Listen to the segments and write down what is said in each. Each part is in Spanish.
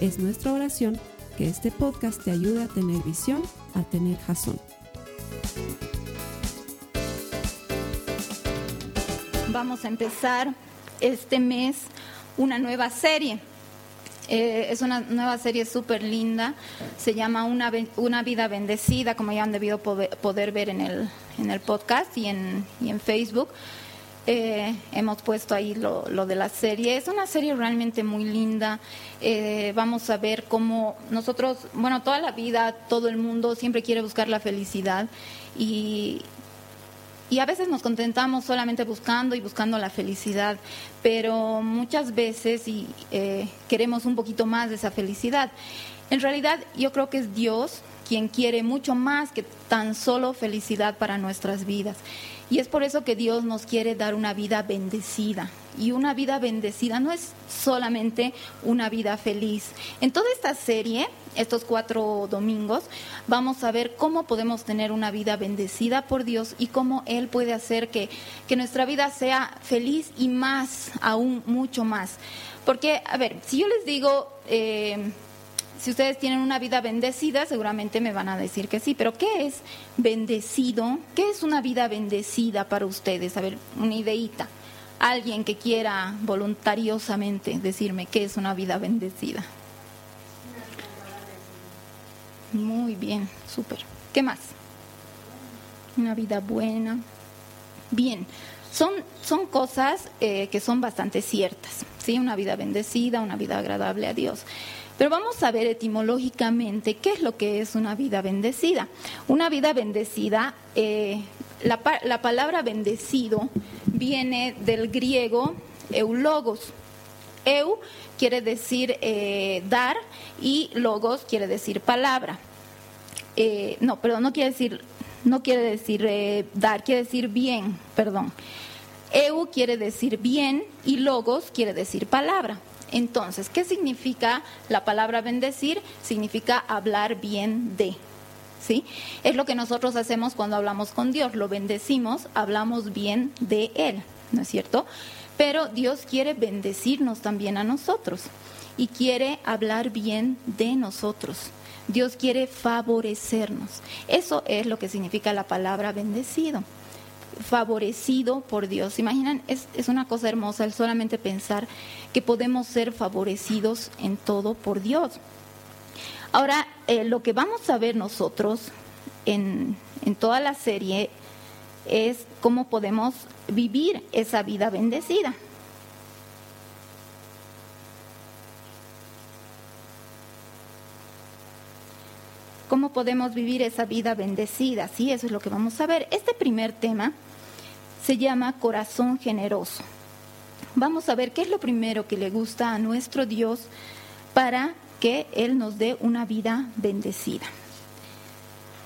Es nuestra oración que este podcast te ayude a tener visión, a tener jazón. Vamos a empezar este mes una nueva serie. Eh, es una nueva serie súper linda, se llama una, una, vida bendecida, como ya han debido poder, ver en el, en el podcast y en, y en Facebook. Eh, hemos puesto ahí lo, lo, de la serie. Es una serie realmente muy linda. Eh, vamos a ver cómo nosotros, bueno, toda la vida, todo el mundo siempre quiere buscar la felicidad y, y a veces nos contentamos solamente buscando y buscando la felicidad, pero muchas veces y, eh, queremos un poquito más de esa felicidad. En realidad yo creo que es Dios quien quiere mucho más que tan solo felicidad para nuestras vidas. Y es por eso que Dios nos quiere dar una vida bendecida. Y una vida bendecida no es solamente una vida feliz. En toda esta serie, estos cuatro domingos, vamos a ver cómo podemos tener una vida bendecida por Dios y cómo Él puede hacer que, nuestra vida sea feliz y más, aún mucho más. Porque, a ver, si yo les digo... Eh, si ustedes tienen una vida bendecida, seguramente me van a decir que sí, pero ¿qué es bendecido? ¿Qué es una vida bendecida para ustedes? A ver, una ideita. Alguien que quiera voluntariosamente decirme qué es una vida bendecida. Muy bien, súper. ¿Qué más? Una vida buena. Bien, son, son cosas eh, que son bastante ciertas. ¿sí? Una vida bendecida, una vida agradable a Dios. Pero vamos a ver etimológicamente qué es lo que es una vida bendecida. Una vida bendecida, eh, la, la, palabra bendecido viene del griego eulogos. Eu quiere decir eh, dar y logos quiere decir palabra. Eh, no, perdón, no quiere decir, no quiere decir dar, quiere decir bien, perdón. Eu quiere decir bien y logos quiere decir palabra. Entonces, ¿qué significa la palabra bendecir? Significa hablar bien de. ¿Sí? Es lo que nosotros hacemos cuando hablamos con Dios, lo bendecimos, hablamos bien de Él, ¿no es cierto? Pero Dios quiere bendecirnos también a nosotros y quiere hablar bien de nosotros. Dios quiere favorecernos. Eso es lo que significa la palabra bendecido favorecido por Dios. Imaginan, es, es, una cosa hermosa el solamente pensar que podemos ser favorecidos en todo por Dios. Ahora, eh, lo que vamos a ver nosotros en, en toda la serie es cómo podemos vivir esa vida bendecida. Cómo podemos vivir esa vida bendecida. Sí, eso es lo que vamos a ver. Este primer tema se llama corazón generoso. Vamos a ver qué es lo primero que le gusta a nuestro Dios para que Él nos dé una vida bendecida.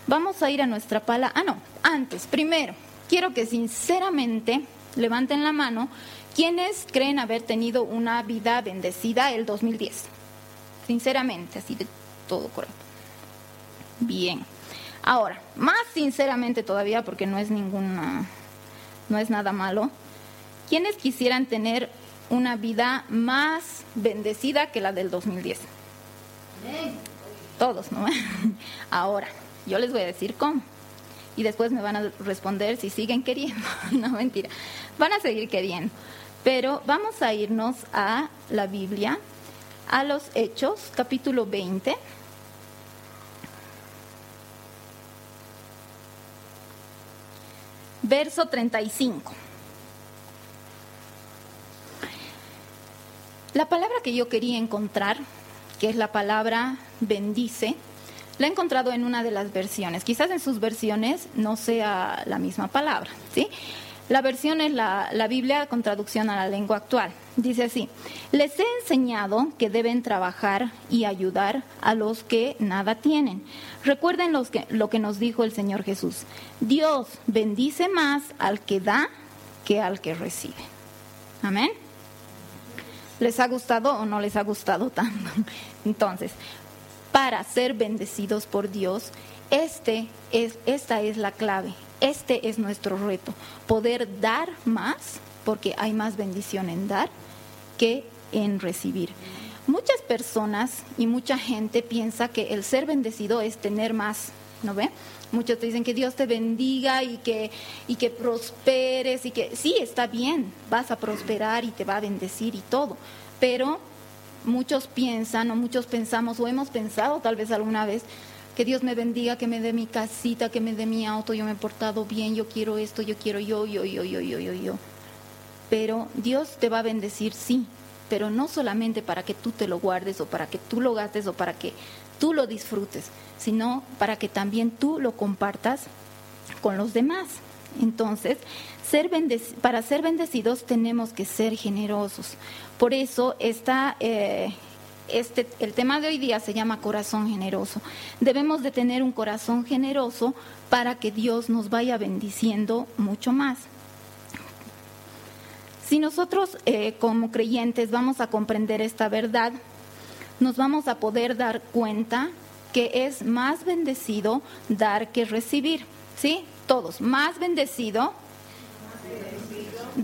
Vamos a ir a nuestra pala. Ah, no, antes, primero, quiero que sinceramente levanten la mano quienes creen haber tenido una vida bendecida el 2010. Sinceramente, así de todo corazón. Bien. Ahora, más sinceramente todavía, porque no es ninguna no es nada malo. ¿Quiénes quisieran tener una vida más bendecida que la del 2010? Todos, ¿no? Ahora, yo les voy a decir cómo. Y después me van a responder si siguen queriendo. no, mentira. Van a seguir queriendo. Pero vamos a irnos a la Biblia, a los Hechos, capítulo 20. Verso 35. La palabra que yo quería encontrar, que es la palabra bendice, la he encontrado en una de las versiones. Quizás en sus versiones no sea la misma palabra, ¿sí? La versión es la, la Biblia con traducción a la lengua actual. Dice así, les he enseñado que deben trabajar y ayudar a los que nada tienen. Recuerden los que, lo que nos dijo el Señor Jesús. Dios bendice más al que da que al que recibe. Amén. ¿Les ha gustado o no les ha gustado tanto? Entonces, para ser bendecidos por Dios, este es, esta es la clave, este es nuestro reto, poder dar más, porque hay más bendición en dar que en recibir. Muchas personas y mucha gente piensa que el ser bendecido es tener más, ¿no ve? Muchos te dicen que Dios te bendiga y que, y que prosperes y que sí, está bien, vas a prosperar y te va a bendecir y todo, pero muchos piensan o muchos pensamos o hemos pensado tal vez alguna vez que Dios me bendiga, que me dé mi casita, que me dé mi auto, yo me he portado bien, yo quiero esto, yo quiero yo, yo, yo, yo, yo, yo, yo pero Dios te va a bendecir, sí, pero no solamente para que tú te lo guardes o para que tú lo gastes o para que tú lo disfrutes, sino para que también tú lo compartas con los demás. Entonces, ser para ser bendecidos tenemos que ser generosos. Por eso está, eh, este, el tema de hoy día se llama corazón generoso. Debemos de tener un corazón generoso para que Dios nos vaya bendiciendo mucho más. Si nosotros eh, como creyentes vamos a comprender esta verdad, nos vamos a poder dar cuenta que es más bendecido dar que recibir. ¿Sí? Todos, más bendecido,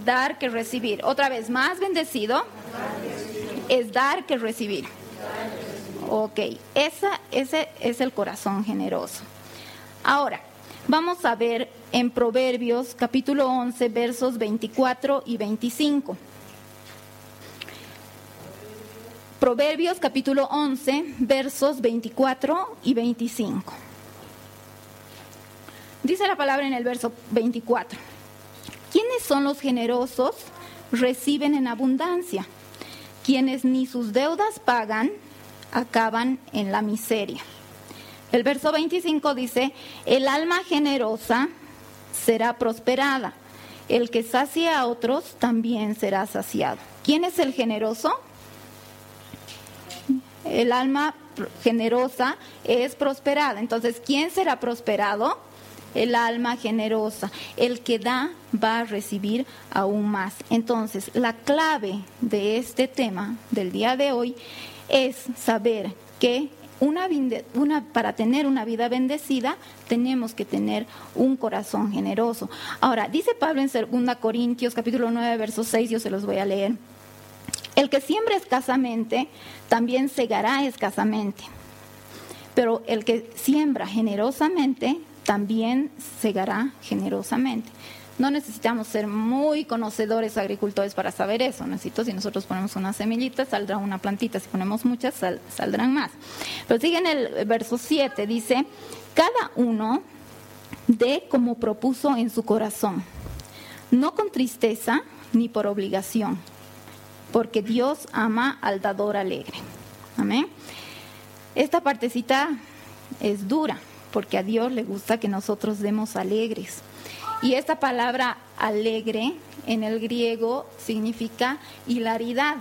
dar que recibir. Otra vez, más bendecido, es dar que recibir. Ok, esa, ese es el corazón generoso. Ahora, vamos a ver en Proverbios capítulo 11 versos 24 y 25. Proverbios capítulo 11 versos 24 y 25. Dice la palabra en el verso 24. ¿Quiénes son los generosos? Reciben en abundancia. Quienes ni sus deudas pagan, acaban en la miseria. El verso 25 dice, el alma generosa será prosperada. El que sacia a otros también será saciado. ¿Quién es el generoso? El alma generosa es prosperada. Entonces, ¿quién será prosperado? El alma generosa. El que da va a recibir aún más. Entonces, la clave de este tema del día de hoy es saber que una, para tener una vida bendecida tenemos que tener un corazón generoso. Ahora, dice Pablo en 2 Corintios capítulo 9, verso 6, yo se los voy a leer. El que siembra escasamente, también segará escasamente. Pero el que siembra generosamente, también segará generosamente. No necesitamos ser muy conocedores agricultores para saber eso. Necesito, si nosotros ponemos una semillita, saldrá una plantita. Si ponemos muchas, saldrán más. Pero sigue en el verso 7, dice, cada uno dé como propuso en su corazón, no con tristeza ni por obligación, porque Dios ama al dador alegre. Amén. Esta partecita es dura, porque a Dios le gusta que nosotros demos alegres. Y esta palabra alegre en el griego significa hilaridad.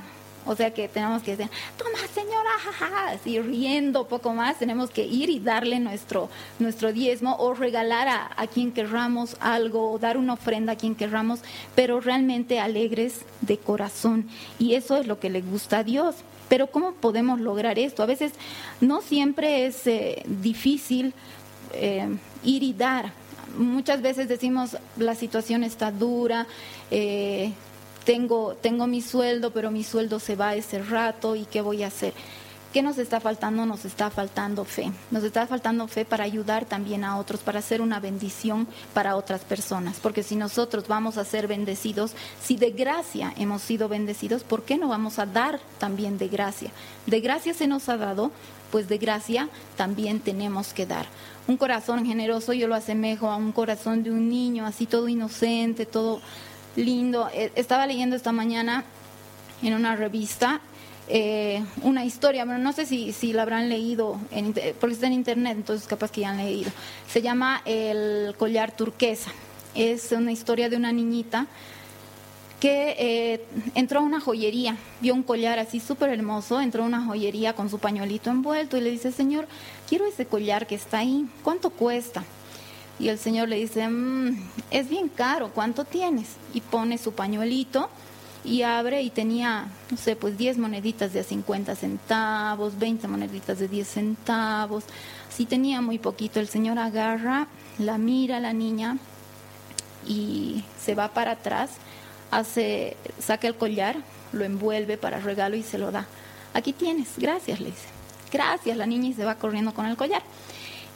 O sea que tenemos que decir, toma señora, jaja, así riendo poco más, tenemos que ir y darle nuestro, nuestro diezmo o regalar a, a quien querramos algo o dar una ofrenda a quien querramos, pero realmente alegres de corazón. Y eso es lo que le gusta a Dios. Pero ¿cómo podemos lograr esto? A veces no siempre es eh, difícil eh, ir y dar muchas veces decimos la situación está dura, eh, tengo, tengo mi sueldo, pero mi sueldo se va ese rato y qué voy a hacer. ¿Qué nos está faltando? Nos está faltando fe. Nos está faltando fe para ayudar también a otros, para hacer una bendición para otras personas. Porque si nosotros vamos a ser bendecidos, si de gracia hemos sido bendecidos, ¿por qué no vamos a dar también de gracia? De gracia se nos ha dado, pues de gracia también tenemos que dar. Un corazón generoso yo lo asemejo a un corazón de un niño, así todo inocente, todo lindo. Eh, estaba leyendo esta mañana en una revista eh, una historia, pero no sé si, si la habrán leído, en, porque está en internet, entonces capaz que ya han leído. Se llama El collar turquesa. Es una historia de una niñita que eh, entró a una joyería, vio un collar así súper hermoso, entró a una joyería con su pañuelito envuelto y le dice, Señor, quiero ese collar que está ahí, ¿cuánto cuesta? Y el Señor le dice, mm, es bien caro, ¿cuánto tienes? Y pone su pañuelito y abre y tenía, no sé, pues 10 moneditas de 50 centavos, 20 moneditas de 10 centavos, así tenía muy poquito. El Señor agarra, la mira a la niña y se va para atrás hace, saca el collar, lo envuelve para regalo y se lo da. Aquí tienes, gracias, le dice. Gracias, la niña y se va corriendo con el collar.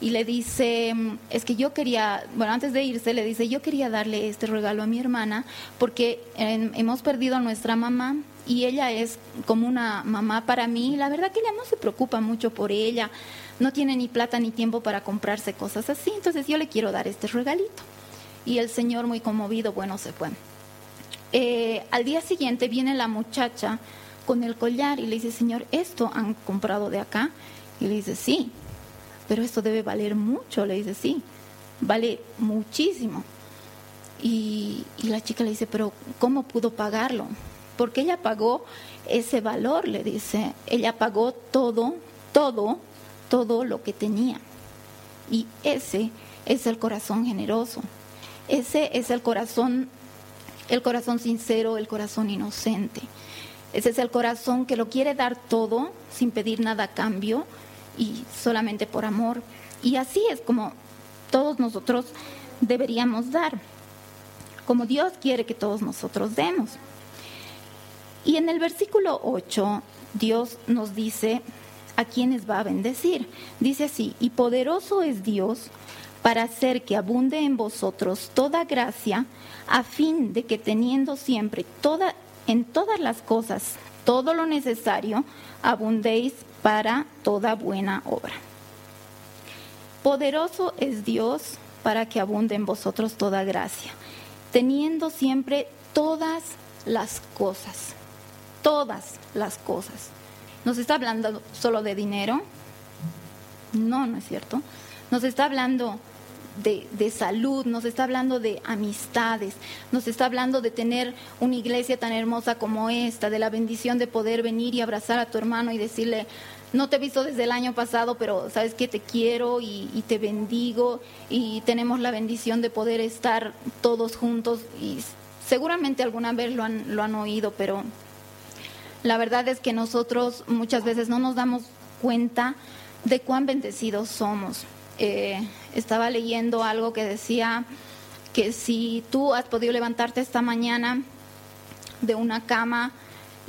Y le dice, es que yo quería, bueno, antes de irse le dice, yo quería darle este regalo a mi hermana porque hemos perdido a nuestra mamá y ella es como una mamá para mí. La verdad que ella no se preocupa mucho por ella, no tiene ni plata ni tiempo para comprarse cosas así, entonces yo le quiero dar este regalito. Y el señor muy conmovido, bueno, se fue. Eh, al día siguiente viene la muchacha con el collar y le dice, Señor, ¿esto han comprado de acá? Y le dice, sí, pero esto debe valer mucho. Le dice, sí, vale muchísimo. Y, y la chica le dice, pero ¿cómo pudo pagarlo? Porque ella pagó ese valor, le dice. Ella pagó todo, todo, todo lo que tenía. Y ese es el corazón generoso. Ese es el corazón el corazón sincero, el corazón inocente. Ese es el corazón que lo quiere dar todo sin pedir nada a cambio y solamente por amor. Y así es como todos nosotros deberíamos dar, como Dios quiere que todos nosotros demos. Y en el versículo 8, Dios nos dice a quienes va a bendecir. Dice así, y poderoso es Dios para hacer que abunde en vosotros toda gracia, a fin de que teniendo siempre toda, en todas las cosas todo lo necesario, abundéis para toda buena obra. Poderoso es Dios para que abunde en vosotros toda gracia, teniendo siempre todas las cosas, todas las cosas. ¿Nos está hablando solo de dinero? No, no es cierto. Nos está hablando de, salud, nos está hablando de amistades, nos está hablando de tener una iglesia tan hermosa como esta, de la bendición de poder venir y abrazar a tu hermano y decirle, no te he visto desde el año pasado, pero sabes que te quiero y, te bendigo y tenemos la bendición de poder estar todos juntos y seguramente alguna vez lo han, lo han oído, pero la verdad es que nosotros muchas veces no nos damos cuenta de cuán bendecidos somos. Eh, estaba leyendo algo que decía que si tú has podido levantarte esta mañana de una cama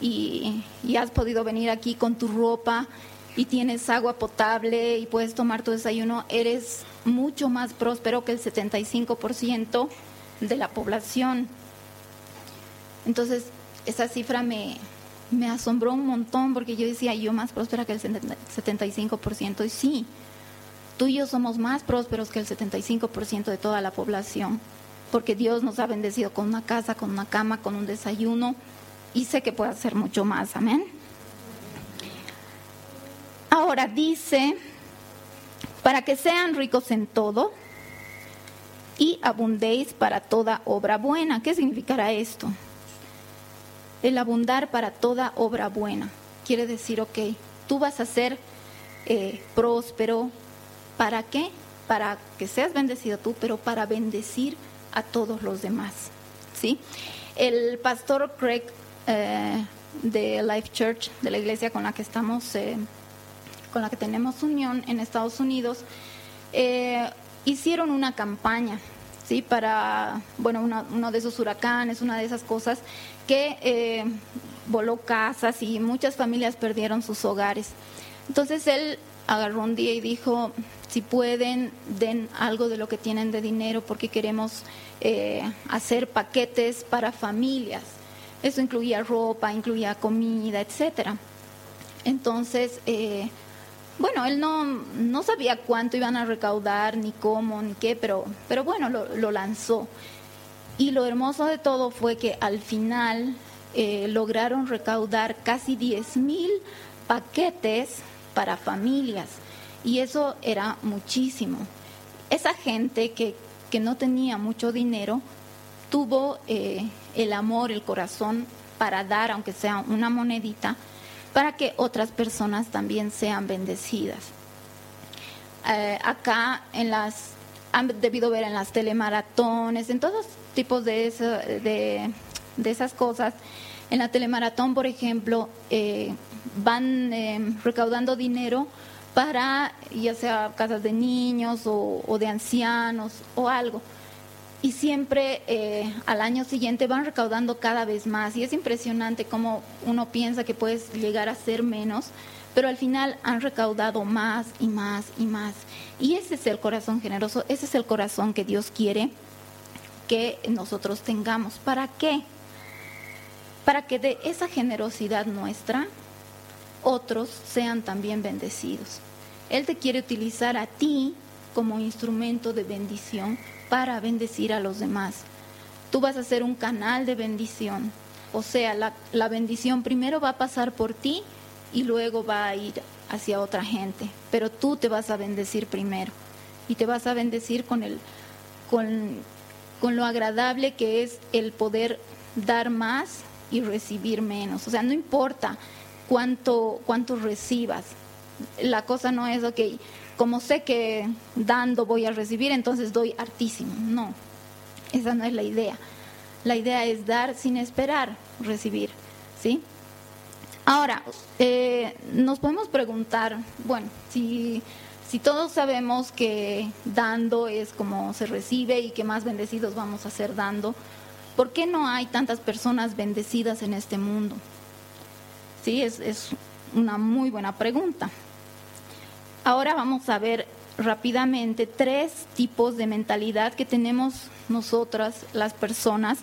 y, has podido venir aquí con tu ropa y tienes agua potable y puedes tomar tu desayuno, eres mucho más próspero que el 75% de la población. Entonces, esa cifra me, me asombró un montón porque yo decía, yo más próspera que el 75%. Y sí, Tú y yo somos más prósperos que el 75% de toda la población, porque Dios nos ha bendecido con una casa, con una cama, con un desayuno, y sé que puede hacer mucho más. Amén. Ahora dice, para que sean ricos en todo y abundéis para toda obra buena. ¿Qué significará esto? El abundar para toda obra buena. Quiere decir, ok, tú vas a ser eh, próspero, ¿Para qué? Para que seas bendecido tú, pero para bendecir a todos los demás. ¿sí? El pastor Craig eh, de Life Church, de la iglesia con la que estamos, eh, con la que tenemos unión en Estados Unidos, hicieron una campaña para, bueno, uno de esos huracanes, una de esas cosas que voló casas y muchas familias perdieron sus hogares. Entonces él agarró un día y dijo, si pueden, den algo de lo que tienen de dinero porque queremos eh, hacer paquetes para familias. Eso incluía ropa, incluía comida, etcétera. Entonces, eh, bueno, él no, no, sabía cuánto iban a recaudar, ni cómo, ni qué, pero, pero bueno, lo, lanzó. Y lo hermoso de todo fue que al final eh, lograron recaudar casi 10 mil paquetes para familias. Y eso era muchísimo. Esa gente que, que no tenía mucho dinero tuvo eh, el amor, el corazón para dar, aunque sea una monedita, para que otras personas también sean bendecidas. Eh, acá en las han debido ver en las telemaratones, en todos tipos de, de, esas cosas. En la telemaratón, por ejemplo, eh, van eh, recaudando dinero para ya sea casas de niños o, de ancianos o algo. Y siempre eh, al año siguiente van recaudando cada vez más. Y es impresionante cómo uno piensa que puedes llegar a ser menos, pero al final han recaudado más y más y más. Y ese es el corazón generoso, ese es el corazón que Dios quiere que nosotros tengamos. ¿Para qué? Para que de esa generosidad nuestra otros sean también bendecidos. Él te quiere utilizar a ti como instrumento de bendición para bendecir a los demás. Tú vas a ser un canal de bendición. O sea, la, la bendición primero va a pasar por ti y luego va a ir hacia otra gente. Pero tú te vas a bendecir primero. Y te vas a bendecir con, el, con, con lo agradable que es el poder dar más y recibir menos. O sea, no importa cuánto, cuánto recibas. La cosa no es, ok, como sé que dando voy a recibir, entonces doy hartísimo. No, esa no es la idea. La idea es dar sin esperar recibir, ¿sí? Ahora, eh, nos podemos preguntar, bueno, si, si todos sabemos que dando es como se recibe y que más bendecidos vamos a ser dando, ¿por qué no hay tantas personas bendecidas en este mundo? Sí, es, es una muy buena pregunta. Ahora vamos a ver rápidamente tres tipos de mentalidad que tenemos nosotras, las personas,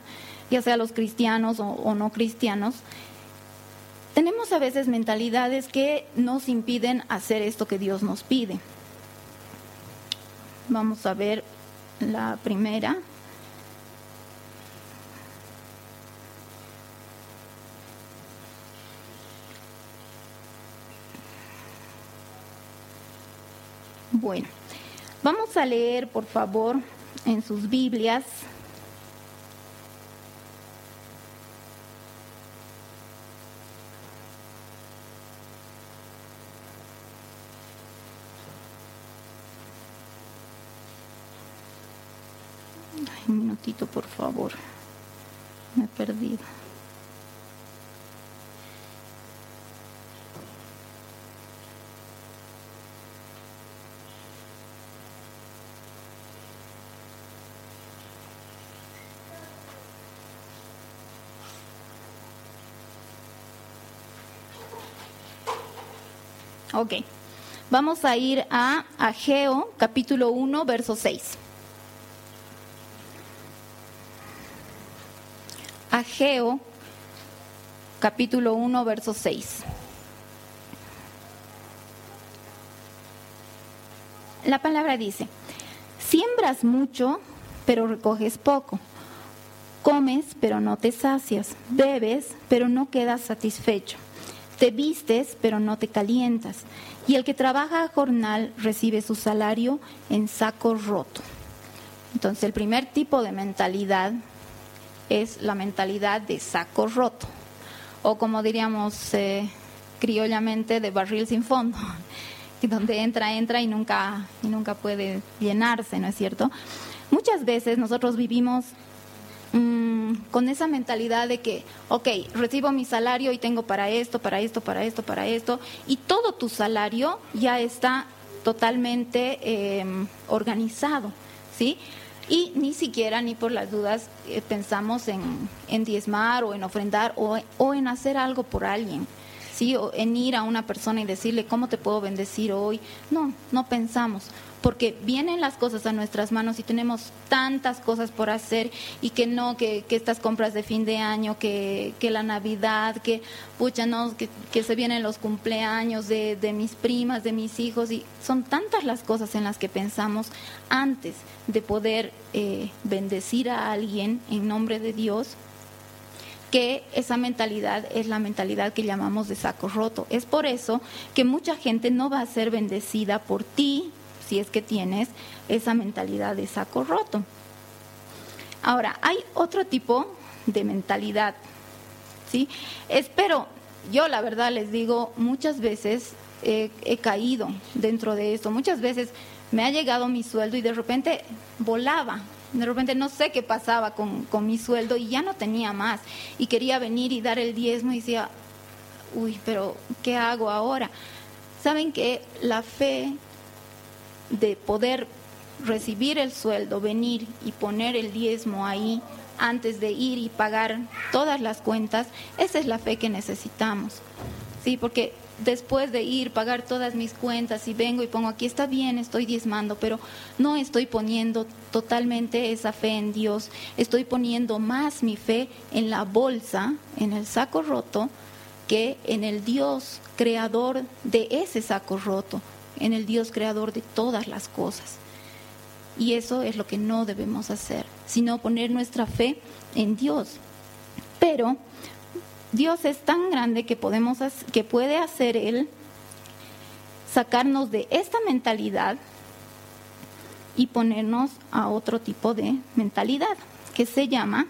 ya sea los cristianos o, no cristianos. Tenemos a veces mentalidades que nos impiden hacer esto que Dios nos pide. Vamos a ver la primera. Bueno, vamos a leer, por favor, en sus Biblias. un minutito, por favor. Me he perdido. Ok, vamos a ir a Ageo capítulo 1, verso 6. Ageo capítulo 1, verso 6. La palabra dice, siembras mucho, pero recoges poco. Comes, pero no te sacias. Bebes, pero no quedas satisfecho. Te vistes, pero no te calientas. Y el que trabaja a jornal recibe su salario en saco roto. Entonces, el primer tipo de mentalidad es la mentalidad de saco roto. O como diríamos eh, criollamente, de barril sin fondo. donde entra, entra y nunca, y nunca puede llenarse, ¿no es cierto? Muchas veces nosotros vivimos Mm, con esa mentalidad de que, ok, recibo mi salario y tengo para esto, para esto, para esto, para esto, y todo tu salario ya está totalmente em, organizado, ¿sí? Y ni siquiera, ni por las dudas, eh, pensamos en, en, diezmar o en ofrendar o, o en hacer algo por alguien. ¿sí? O en ir a una persona y decirle, ¿cómo te puedo bendecir hoy? No, no pensamos porque vienen las cosas a nuestras manos y tenemos tantas cosas por hacer y que no, que, estas compras de fin de año, que, la Navidad, que pucha, no, que, se vienen los cumpleaños de, mis primas, de mis hijos, y son tantas las cosas en las que pensamos antes de poder eh, bendecir a alguien en nombre de Dios que esa mentalidad es la mentalidad que llamamos de saco roto. Es por eso que mucha gente no va a ser bendecida por ti, si es que tienes esa mentalidad de saco roto. Ahora, hay otro tipo de mentalidad, ¿sí? Espero, yo la verdad les digo, muchas veces he caído dentro de esto, muchas veces me ha llegado mi sueldo y de repente volaba, de repente no sé qué pasaba con, con, mi sueldo y ya no tenía más. Y quería venir y dar el diezmo y decía, uy, pero ¿qué hago ahora? Saben que la fe de poder recibir el sueldo, venir y poner el diezmo ahí antes de ir y pagar todas las cuentas, esa es la fe que necesitamos. Sí, porque después de ir, pagar todas mis cuentas y vengo y pongo aquí, está bien, estoy diezmando, pero no estoy poniendo totalmente esa fe en Dios, estoy poniendo más mi fe en la bolsa, en el saco roto, que en el Dios creador de ese saco roto, en el Dios creador de todas las cosas. Y eso es lo que no debemos hacer, sino poner nuestra fe en Dios. Pero Dios es tan grande que podemos que puede hacer él sacarnos de esta mentalidad y ponernos a otro tipo de mentalidad que se llama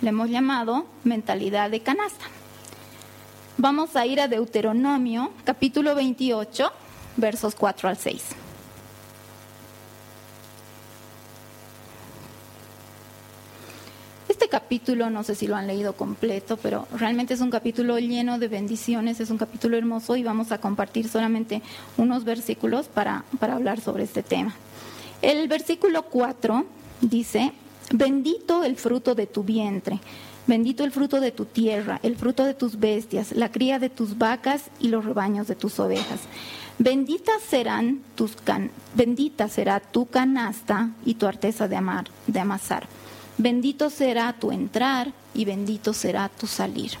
le hemos llamado mentalidad de canasta. Vamos a ir a Deuteronomio capítulo 28 versos 4 al 6. Este capítulo, no sé si lo han leído completo, pero realmente es un capítulo lleno de bendiciones, es un capítulo hermoso y vamos a compartir solamente unos versículos para, para hablar sobre este tema. El versículo 4 dice, bendito el fruto de tu vientre, bendito el fruto de tu tierra, el fruto de tus bestias, la cría de tus vacas y los rebaños de tus ovejas. Bendita serán tus can, bendita será tu canasta y tu arteza de, amar, de amasar. Bendito será tu entrar y bendito será tu salir.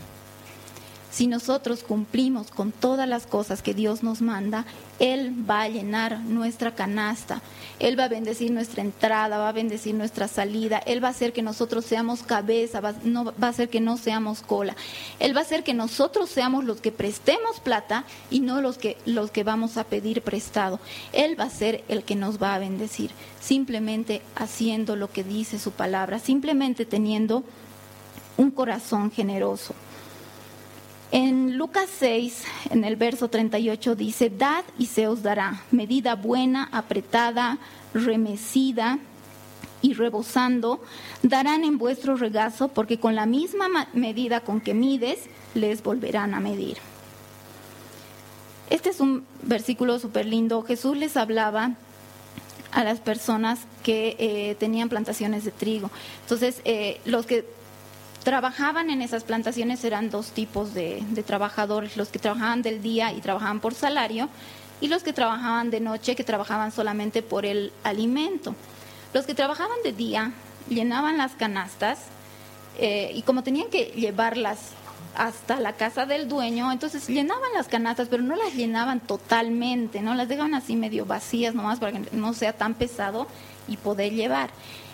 Si nosotros cumplimos con todas las cosas que Dios nos manda, Él va a llenar nuestra canasta, Él va a bendecir nuestra entrada, va a bendecir nuestra salida, Él va a hacer que nosotros seamos cabeza, va, no, va a hacer que no seamos cola, Él va a hacer que nosotros seamos los que prestemos plata y no los que, los que vamos a pedir prestado. Él va a ser el que nos va a bendecir, simplemente haciendo lo que dice su palabra, simplemente teniendo un corazón generoso. En Lucas 6, en el verso 38 dice, Dad y se os dará, medida buena, apretada, remecida y rebosando, darán en vuestro regazo, porque con la misma medida con que mides, les volverán a medir. Este es un versículo súper lindo. Jesús les hablaba a las personas que eh, tenían plantaciones de trigo. Entonces, eh, los que trabajaban en esas plantaciones eran dos tipos de, trabajadores, los que trabajaban del día y trabajaban por salario y los que trabajaban de noche que trabajaban solamente por el alimento. Los que trabajaban de día llenaban las canastas eh, y como tenían que llevarlas hasta la casa del dueño, entonces llenaban las canastas, pero no las llenaban totalmente, no las dejaban así medio vacías nomás para que no sea tan pesado y poder llevar.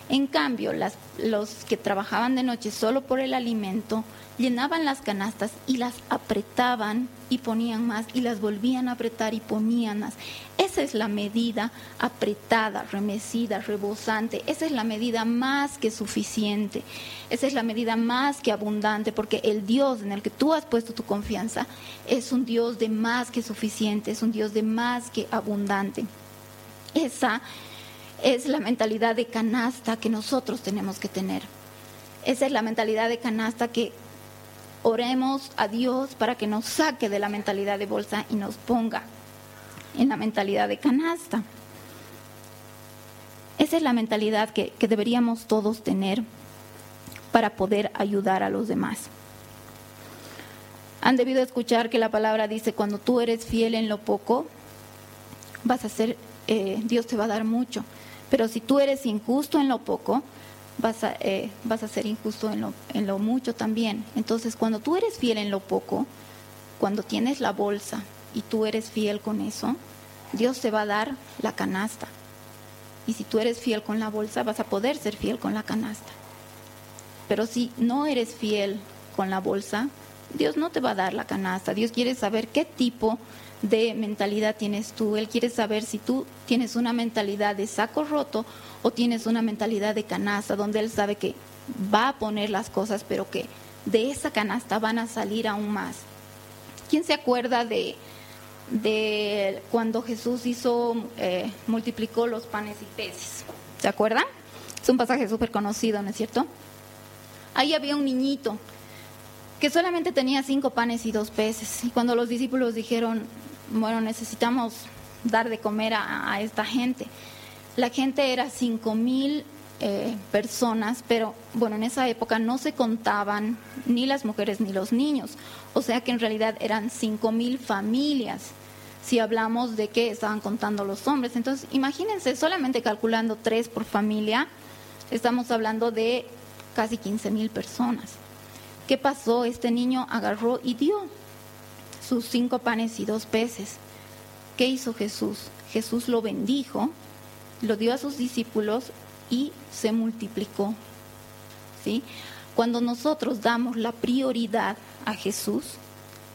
En cambio, los que trabajaban de noche solo por el alimento llenaban las canastas y las apretaban y ponían más y las volvían a apretar y ponían más. Esa es la medida apretada, remecida, rebosante. Esa es la medida más que suficiente. Esa es la medida más que abundante porque el Dios en el que tú has puesto tu confianza es un Dios de más que suficiente, es un Dios de más que abundante. Esa es la mentalidad de canasta que nosotros tenemos que tener. Esa es la mentalidad de canasta que oremos a Dios para que nos saque de la mentalidad de bolsa y nos ponga en la mentalidad de canasta. Esa es la mentalidad que, deberíamos todos tener para poder ayudar a los demás. Han debido escuchar que la palabra dice, cuando tú eres fiel en lo poco, vas a ser, eh, Dios te va a dar mucho. Pero si tú eres injusto en lo poco, vas a, eh, ser injusto lo, en lo mucho también. Entonces, cuando tú eres fiel en lo poco, cuando tienes la bolsa y tú eres fiel con eso, Dios te va a dar la canasta. Y si tú eres fiel con la bolsa, vas a poder ser fiel con la canasta. Pero si no eres fiel con la bolsa, Dios no te va a dar la canasta. Dios quiere saber qué tipo de mentalidad tienes tú. Él quiere saber si tú tienes una mentalidad de saco roto o tienes una mentalidad de canasta, donde Él sabe que va a poner las cosas, pero que de esa canasta van a salir aún más. ¿Quién se acuerda de, de cuando Jesús hizo, eh, multiplicó los panes y peces? ¿Se acuerdan? Es un pasaje súper conocido, ¿no es cierto? Ahí había un niñito que solamente tenía cinco panes y dos peces. Y cuando los discípulos dijeron, bueno, necesitamos dar de comer a, esta gente, la gente era cinco mil eh, personas, pero bueno, en esa época no se contaban ni las mujeres ni los niños, o sea que en realidad eran cinco mil familias. Si hablamos de que estaban contando los hombres, entonces imagínense solamente calculando tres por familia, estamos hablando de casi 15 mil personas. ¿Qué pasó? Este niño agarró y dio sus cinco panes y dos peces. ¿Qué hizo Jesús? Jesús lo bendijo, lo dio a sus discípulos y se multiplicó. ¿Sí? Cuando nosotros damos la prioridad a Jesús,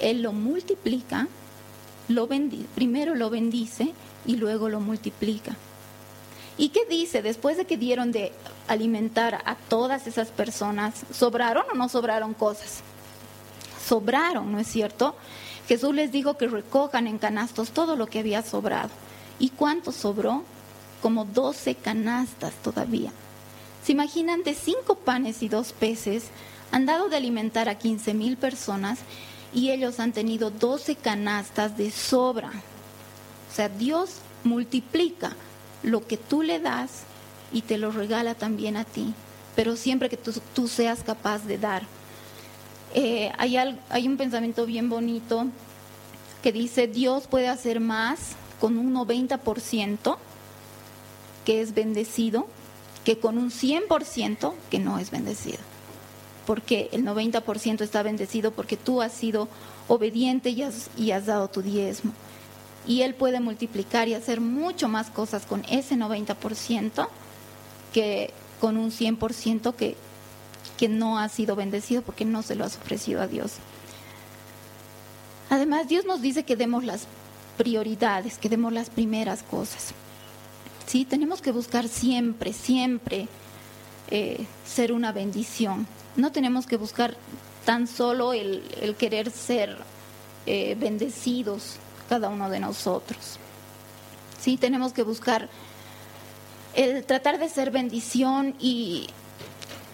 Él lo multiplica, lo primero lo bendice y luego lo multiplica. ¿Y qué dice? Después de que dieron de alimentar a todas esas personas, ¿sobraron o no sobraron cosas? Sobraron, ¿no es cierto? Jesús les dijo que recojan en canastos todo lo que había sobrado. ¿Y cuánto sobró? Como doce canastas todavía. ¿Se imaginan de cinco panes y dos peces? Han dado de alimentar a quince mil personas y ellos han tenido doce canastas de sobra. O sea, Dios multiplica lo que tú le das y te lo regala también a ti, pero siempre que tú, seas capaz de dar. Eh, hay, hay un pensamiento bien bonito que dice, Dios puede hacer más con un 90% que es bendecido que con un 100% que no es bendecido. Porque el 90% está bendecido porque tú has sido obediente y has, y has dado tu diezmo y Él puede multiplicar y hacer mucho más cosas con ese 90% que con un 100% que, que no ha sido bendecido porque no se lo has ofrecido a Dios. Además, Dios nos dice que demos las prioridades, que demos las primeras cosas. Sí, tenemos que buscar siempre, siempre eh, ser una bendición. No tenemos que buscar tan solo el, querer ser eh, bendecidos, cada uno de nosotros. Sí, tenemos que buscar el tratar de ser bendición y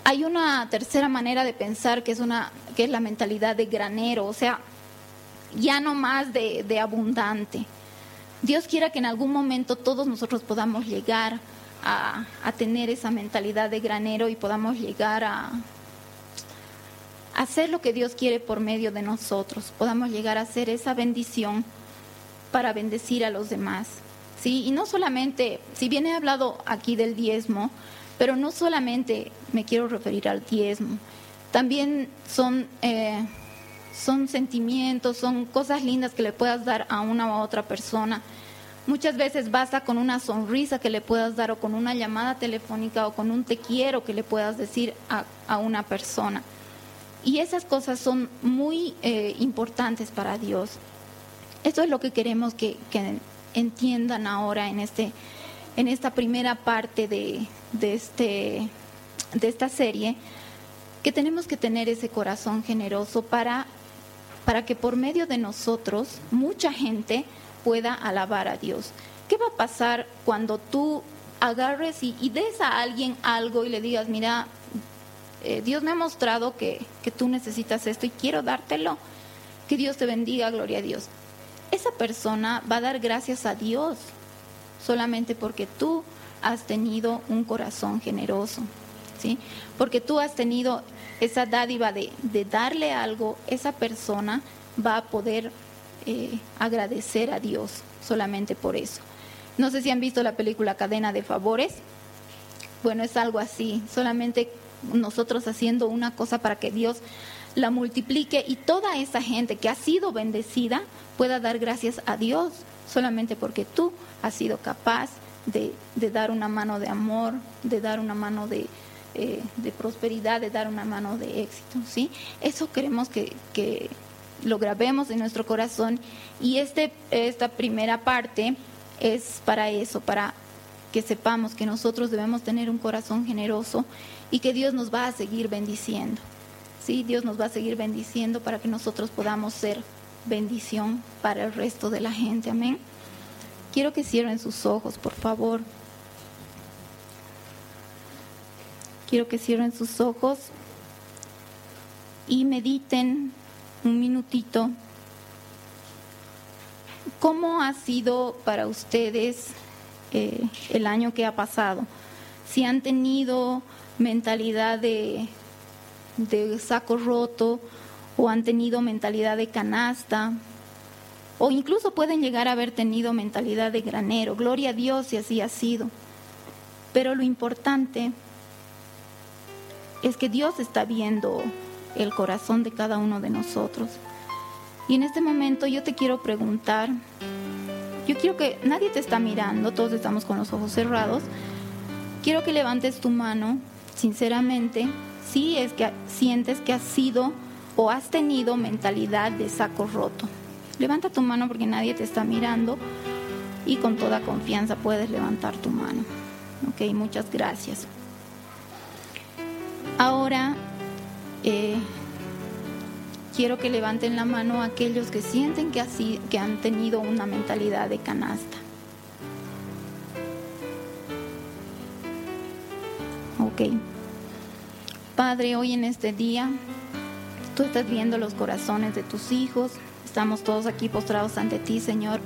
hay una tercera manera de pensar que es una que es la mentalidad de granero, o sea, ya no más de, de abundante. Dios quiera que en algún momento todos nosotros podamos llegar a, a, tener esa mentalidad de granero y podamos llegar a, a hacer lo que Dios quiere por medio de nosotros, podamos llegar a hacer esa bendición para bendecir a los demás. ¿sí? Y no solamente, si bien he hablado aquí del diezmo, pero no solamente me quiero referir al diezmo, también son, eh, son sentimientos, son cosas lindas que le puedas dar a una u otra persona. Muchas veces basta con una sonrisa que le puedas dar o con una llamada telefónica o con un te quiero que le puedas decir a, a una persona. Y esas cosas son muy eh, importantes para Dios. Esto es lo que queremos que, entiendan ahora en, este, en esta primera parte de, este, de esta serie, que tenemos que tener ese corazón generoso para, que por medio de nosotros mucha gente pueda alabar a Dios. ¿Qué va a pasar cuando tú agarres y, des a alguien algo y le digas, mira, eh, Dios me ha mostrado que tú necesitas esto y quiero dártelo? Que Dios te bendiga, gloria a Dios esa persona va a dar gracias a Dios solamente porque tú has tenido un corazón generoso, ¿sí? Porque tú has tenido esa dádiva de, darle algo, esa persona va a poder eh, agradecer a Dios solamente por eso. No sé si han visto la película Cadena de Favores. Bueno, es algo así, solamente nosotros haciendo una cosa para que Dios la multiplique y toda esa gente que ha sido bendecida pueda dar gracias a Dios solamente porque tú has sido capaz de, dar una mano de amor, de dar una mano de, eh, de prosperidad, de dar una mano de éxito, ¿sí? Eso queremos que, que lo grabemos en nuestro corazón y este, esta primera parte es para eso, para que sepamos que nosotros debemos tener un corazón generoso y que Dios nos va a seguir bendiciendo. Sí, Dios nos va a seguir bendiciendo para que nosotros podamos ser bendición para el resto de la gente. Amén. Quiero que cierren sus ojos, por favor. Quiero que cierren sus ojos y mediten un minutito cómo ha sido para ustedes eh, el año que ha pasado. Si han tenido mentalidad de, de saco roto o han tenido mentalidad de canasta o incluso pueden llegar a haber tenido mentalidad de granero. Gloria a Dios si así ha sido. Pero lo importante es que Dios está viendo el corazón de cada uno de nosotros. Y en este momento yo te quiero preguntar, yo quiero que nadie te está mirando, todos estamos con los ojos cerrados. Quiero que levantes tu mano, sinceramente, si es que sientes que has sido o has tenido mentalidad de saco roto. Levanta tu mano porque nadie te está mirando y con toda confianza puedes levantar tu mano. Ok, muchas gracias. Ahora eh, quiero que levanten la mano aquellos que sienten que, así, que han tenido una mentalidad de canasta. Ok. Padre, hoy en este día, tú estás viendo los corazones de tus hijos. Estamos todos aquí postrados ante ti, Señor,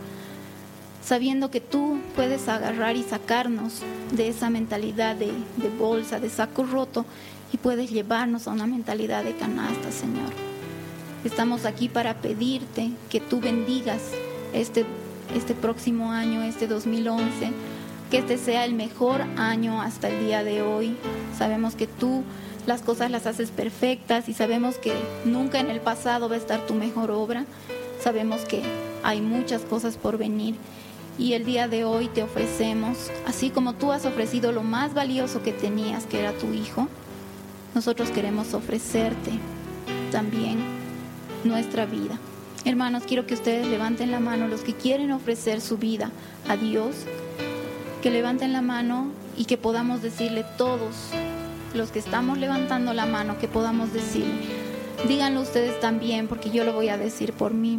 sabiendo que tú puedes agarrar y sacarnos de esa mentalidad de, bolsa, de saco roto, y puedes llevarnos a una mentalidad de canasta, Señor. Estamos aquí para pedirte que tú bendigas este, este próximo año, este 2011, que este sea el mejor año hasta el día de hoy. Sabemos que tú las cosas las haces perfectas y sabemos que nunca en el pasado va a estar tu mejor obra. Sabemos que hay muchas cosas por venir y el día de hoy te ofrecemos, así como tú has ofrecido lo más valioso que tenías, que era tu hijo, nosotros queremos ofrecerte también nuestra vida. Hermanos, quiero que ustedes levanten la mano, los que quieren ofrecer su vida a Dios, que levanten la mano y que podamos decirle todos, los que estamos levantando la mano, que podamos decirle, díganlo ustedes también, porque yo lo voy a decir por mí.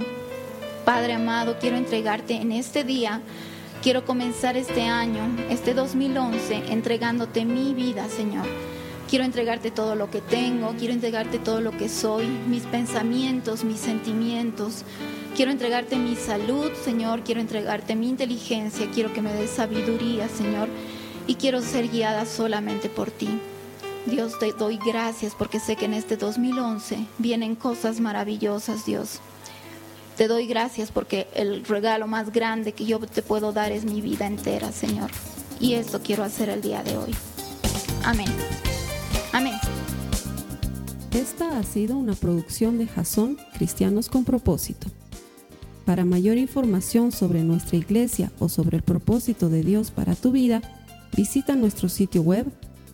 Padre amado, quiero entregarte en este día, quiero comenzar este año, este 2011, entregándote mi vida, Señor Quiero entregarte todo lo que tengo, quiero entregarte todo lo que soy, mis pensamientos, mis sentimientos. Quiero entregarte mi salud, Señor, quiero entregarte mi inteligencia, quiero que me des sabiduría, Señor, y quiero ser guiada solamente por ti. Dios, te doy gracias porque sé que en este 2011 vienen cosas maravillosas, Dios. Te doy gracias porque el regalo más grande que yo te puedo dar es mi vida entera, Señor. Y esto quiero hacer el día de hoy. Amén. Amén. Esta ha sido una producción de Jason Cristianos con Propósito. Para mayor información sobre nuestra iglesia o sobre el propósito de Dios para tu vida, visita nuestro sitio web